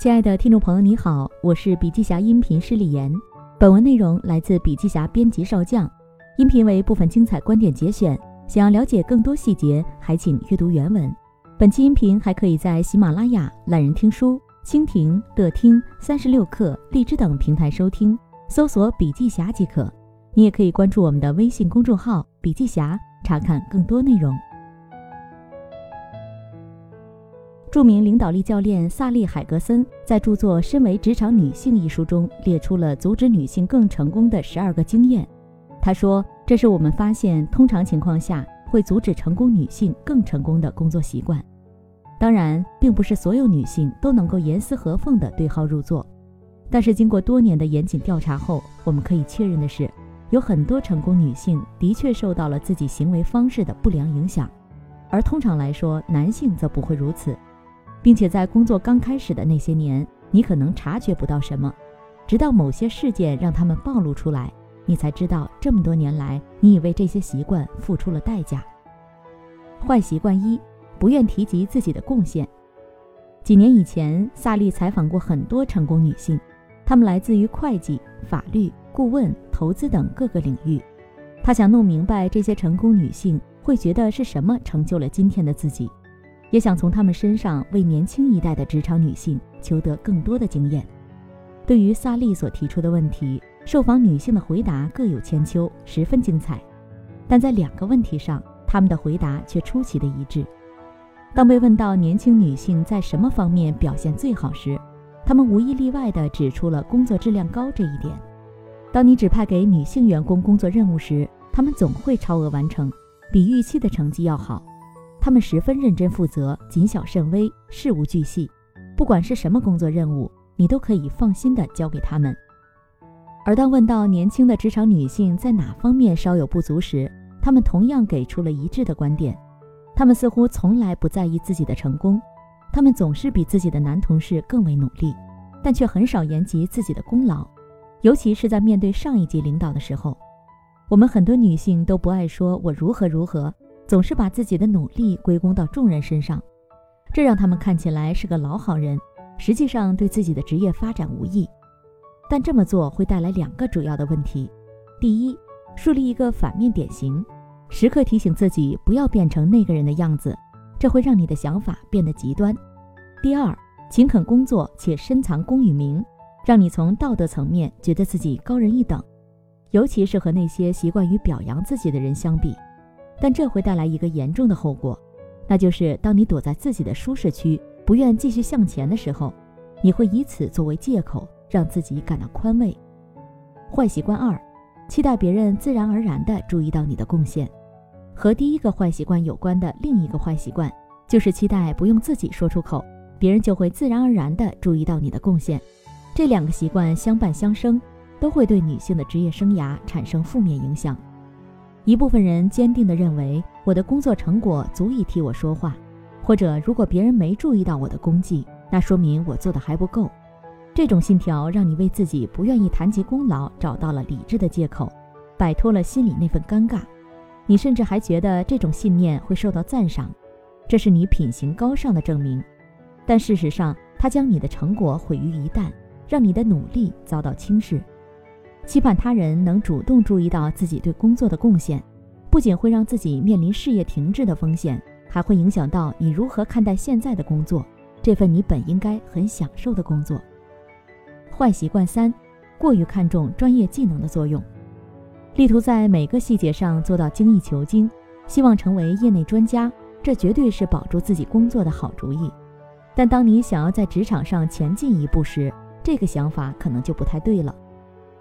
亲爱的听众朋友，你好，我是笔记侠音频师李岩。本文内容来自笔记侠编辑少将，音频为部分精彩观点节选。想要了解更多细节，还请阅读原文。本期音频还可以在喜马拉雅、懒人听书、蜻蜓、乐听、三十六课、荔枝等平台收听，搜索“笔记侠”即可。你也可以关注我们的微信公众号“笔记侠”，查看更多内容。著名领导力教练萨利·海格森在著作《身为职场女性》一书中列出了阻止女性更成功的十二个经验。他说：“这是我们发现通常情况下会阻止成功女性更成功的工作习惯。当然，并不是所有女性都能够严丝合缝地对号入座。但是，经过多年的严谨调查后，我们可以确认的是，有很多成功女性的确受到了自己行为方式的不良影响，而通常来说，男性则不会如此。”并且在工作刚开始的那些年，你可能察觉不到什么，直到某些事件让他们暴露出来，你才知道这么多年来你已为这些习惯付出了代价。坏习惯一：不愿提及自己的贡献。几年以前，萨利采访过很多成功女性，她们来自于会计、法律、顾问、投资等各个领域。他想弄明白这些成功女性会觉得是什么成就了今天的自己。也想从他们身上为年轻一代的职场女性求得更多的经验。对于萨利所提出的问题，受访女性的回答各有千秋，十分精彩。但在两个问题上，她们的回答却出奇的一致。当被问到年轻女性在什么方面表现最好时，她们无一例外地指出了工作质量高这一点。当你指派给女性员工工作任务时，她们总会超额完成，比预期的成绩要好。他们十分认真负责，谨小慎微，事无巨细。不管是什么工作任务，你都可以放心地交给他们。而当问到年轻的职场女性在哪方面稍有不足时，她们同样给出了一致的观点：她们似乎从来不在意自己的成功，她们总是比自己的男同事更为努力，但却很少言及自己的功劳，尤其是在面对上一级领导的时候。我们很多女性都不爱说“我如何如何”。总是把自己的努力归功到众人身上，这让他们看起来是个老好人，实际上对自己的职业发展无益。但这么做会带来两个主要的问题：第一，树立一个反面典型，时刻提醒自己不要变成那个人的样子，这会让你的想法变得极端；第二，勤恳工作且深藏功与名，让你从道德层面觉得自己高人一等，尤其是和那些习惯于表扬自己的人相比。但这会带来一个严重的后果，那就是当你躲在自己的舒适区，不愿继续向前的时候，你会以此作为借口，让自己感到宽慰。坏习惯二，期待别人自然而然地注意到你的贡献。和第一个坏习惯有关的另一个坏习惯，就是期待不用自己说出口，别人就会自然而然地注意到你的贡献。这两个习惯相伴相生，都会对女性的职业生涯产生负面影响。一部分人坚定地认为，我的工作成果足以替我说话，或者如果别人没注意到我的功绩，那说明我做的还不够。这种信条让你为自己不愿意谈及功劳找到了理智的借口，摆脱了心里那份尴尬。你甚至还觉得这种信念会受到赞赏，这是你品行高尚的证明。但事实上，它将你的成果毁于一旦，让你的努力遭到轻视。期盼他人能主动注意到自己对工作的贡献，不仅会让自己面临事业停滞的风险，还会影响到你如何看待现在的工作，这份你本应该很享受的工作。坏习惯三，过于看重专业技能的作用，力图在每个细节上做到精益求精，希望成为业内专家，这绝对是保住自己工作的好主意。但当你想要在职场上前进一步时，这个想法可能就不太对了。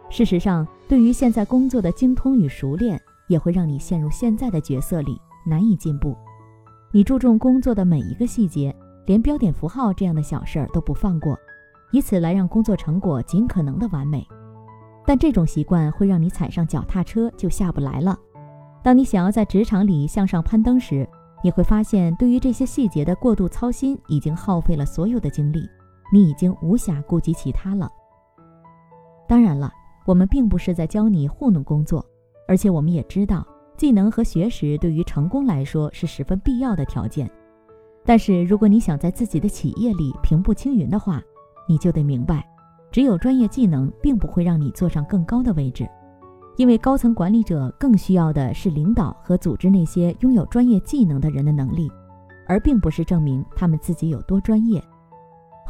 事实上，对于现在工作的精通与熟练，也会让你陷入现在的角色里，难以进步。你注重工作的每一个细节，连标点符号这样的小事儿都不放过，以此来让工作成果尽可能的完美。但这种习惯会让你踩上脚踏车就下不来了。当你想要在职场里向上攀登时，你会发现，对于这些细节的过度操心已经耗费了所有的精力，你已经无暇顾及其他了。当然了。我们并不是在教你糊弄工作，而且我们也知道，技能和学识对于成功来说是十分必要的条件。但是，如果你想在自己的企业里平步青云的话，你就得明白，只有专业技能并不会让你坐上更高的位置，因为高层管理者更需要的是领导和组织那些拥有专业技能的人的能力，而并不是证明他们自己有多专业。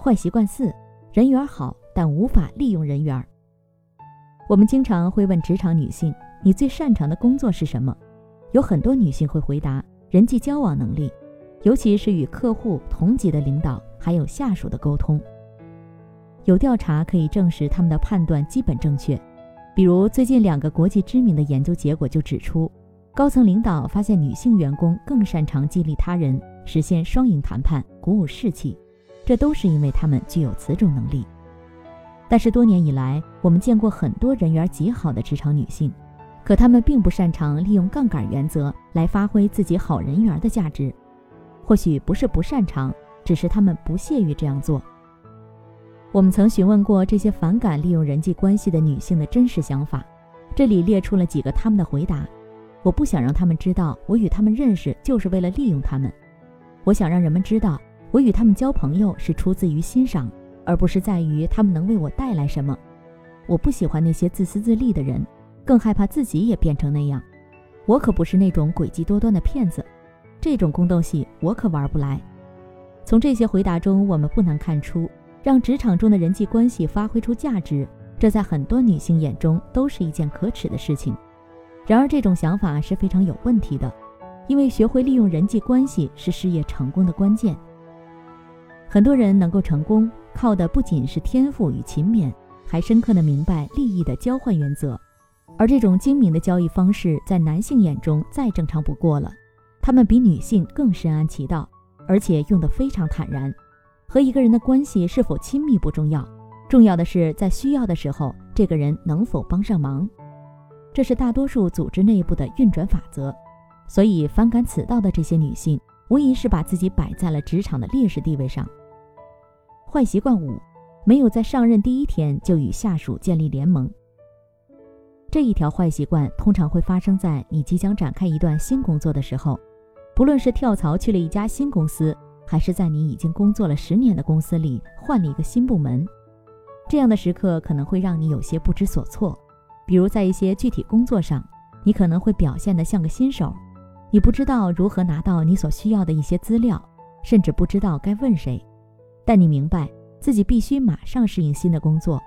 坏习惯四：人缘好，但无法利用人缘。我们经常会问职场女性：“你最擅长的工作是什么？”有很多女性会回答：“人际交往能力，尤其是与客户、同级的领导还有下属的沟通。”有调查可以证实他们的判断基本正确。比如，最近两个国际知名的研究结果就指出，高层领导发现女性员工更擅长激励他人，实现双赢谈判，鼓舞士气，这都是因为他们具有此种能力。但是多年以来，我们见过很多人缘极好的职场女性，可她们并不擅长利用杠杆原则来发挥自己好人缘的价值。或许不是不擅长，只是她们不屑于这样做。我们曾询问过这些反感利用人际关系的女性的真实想法，这里列出了几个她们的回答。我不想让他们知道我与他们认识就是为了利用他们，我想让人们知道我与他们交朋友是出自于欣赏。而不是在于他们能为我带来什么。我不喜欢那些自私自利的人，更害怕自己也变成那样。我可不是那种诡计多端的骗子，这种宫斗戏我可玩不来。从这些回答中，我们不难看出，让职场中的人际关系发挥出价值，这在很多女性眼中都是一件可耻的事情。然而，这种想法是非常有问题的，因为学会利用人际关系是事业成功的关键。很多人能够成功。靠的不仅是天赋与勤勉，还深刻的明白利益的交换原则，而这种精明的交易方式在男性眼中再正常不过了。他们比女性更深谙其道，而且用得非常坦然。和一个人的关系是否亲密不重要，重要的是在需要的时候，这个人能否帮上忙。这是大多数组织内部的运转法则。所以，反感此道的这些女性，无疑是把自己摆在了职场的劣势地位上。坏习惯五，没有在上任第一天就与下属建立联盟。这一条坏习惯通常会发生在你即将展开一段新工作的时候，不论是跳槽去了一家新公司，还是在你已经工作了十年的公司里换了一个新部门。这样的时刻可能会让你有些不知所措，比如在一些具体工作上，你可能会表现得像个新手，你不知道如何拿到你所需要的一些资料，甚至不知道该问谁。但你明白自己必须马上适应新的工作，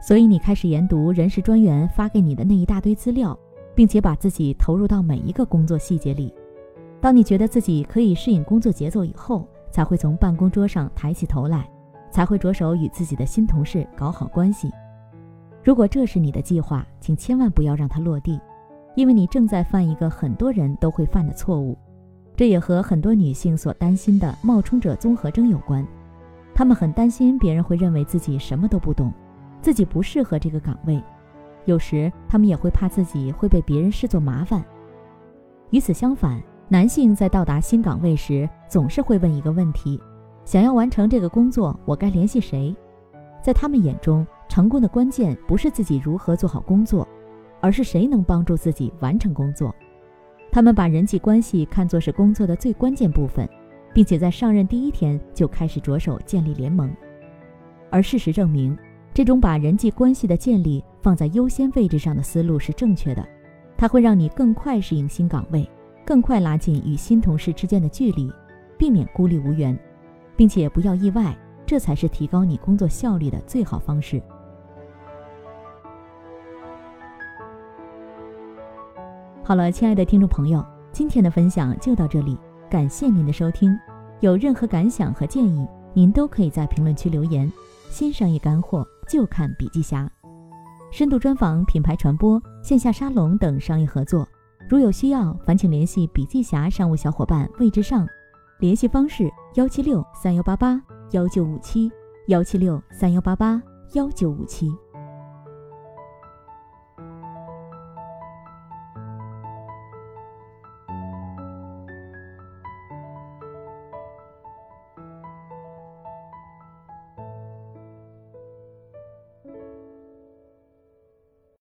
所以你开始研读人事专员发给你的那一大堆资料，并且把自己投入到每一个工作细节里。当你觉得自己可以适应工作节奏以后，才会从办公桌上抬起头来，才会着手与自己的新同事搞好关系。如果这是你的计划，请千万不要让它落地，因为你正在犯一个很多人都会犯的错误。这也和很多女性所担心的冒充者综合征有关。他们很担心别人会认为自己什么都不懂，自己不适合这个岗位。有时他们也会怕自己会被别人视作麻烦。与此相反，男性在到达新岗位时总是会问一个问题：想要完成这个工作，我该联系谁？在他们眼中，成功的关键不是自己如何做好工作，而是谁能帮助自己完成工作。他们把人际关系看作是工作的最关键部分。并且在上任第一天就开始着手建立联盟，而事实证明，这种把人际关系的建立放在优先位置上的思路是正确的。它会让你更快适应新岗位，更快拉近与新同事之间的距离，避免孤立无援，并且不要意外，这才是提高你工作效率的最好方式。好了，亲爱的听众朋友，今天的分享就到这里。感谢您的收听，有任何感想和建议，您都可以在评论区留言。新商业干货就看笔记侠，深度专访、品牌传播、线下沙龙等商业合作，如有需要，烦请联系笔记侠商务小伙伴魏之上，联系方式：幺七六三幺八八幺九五七幺七六三幺八八幺九五七。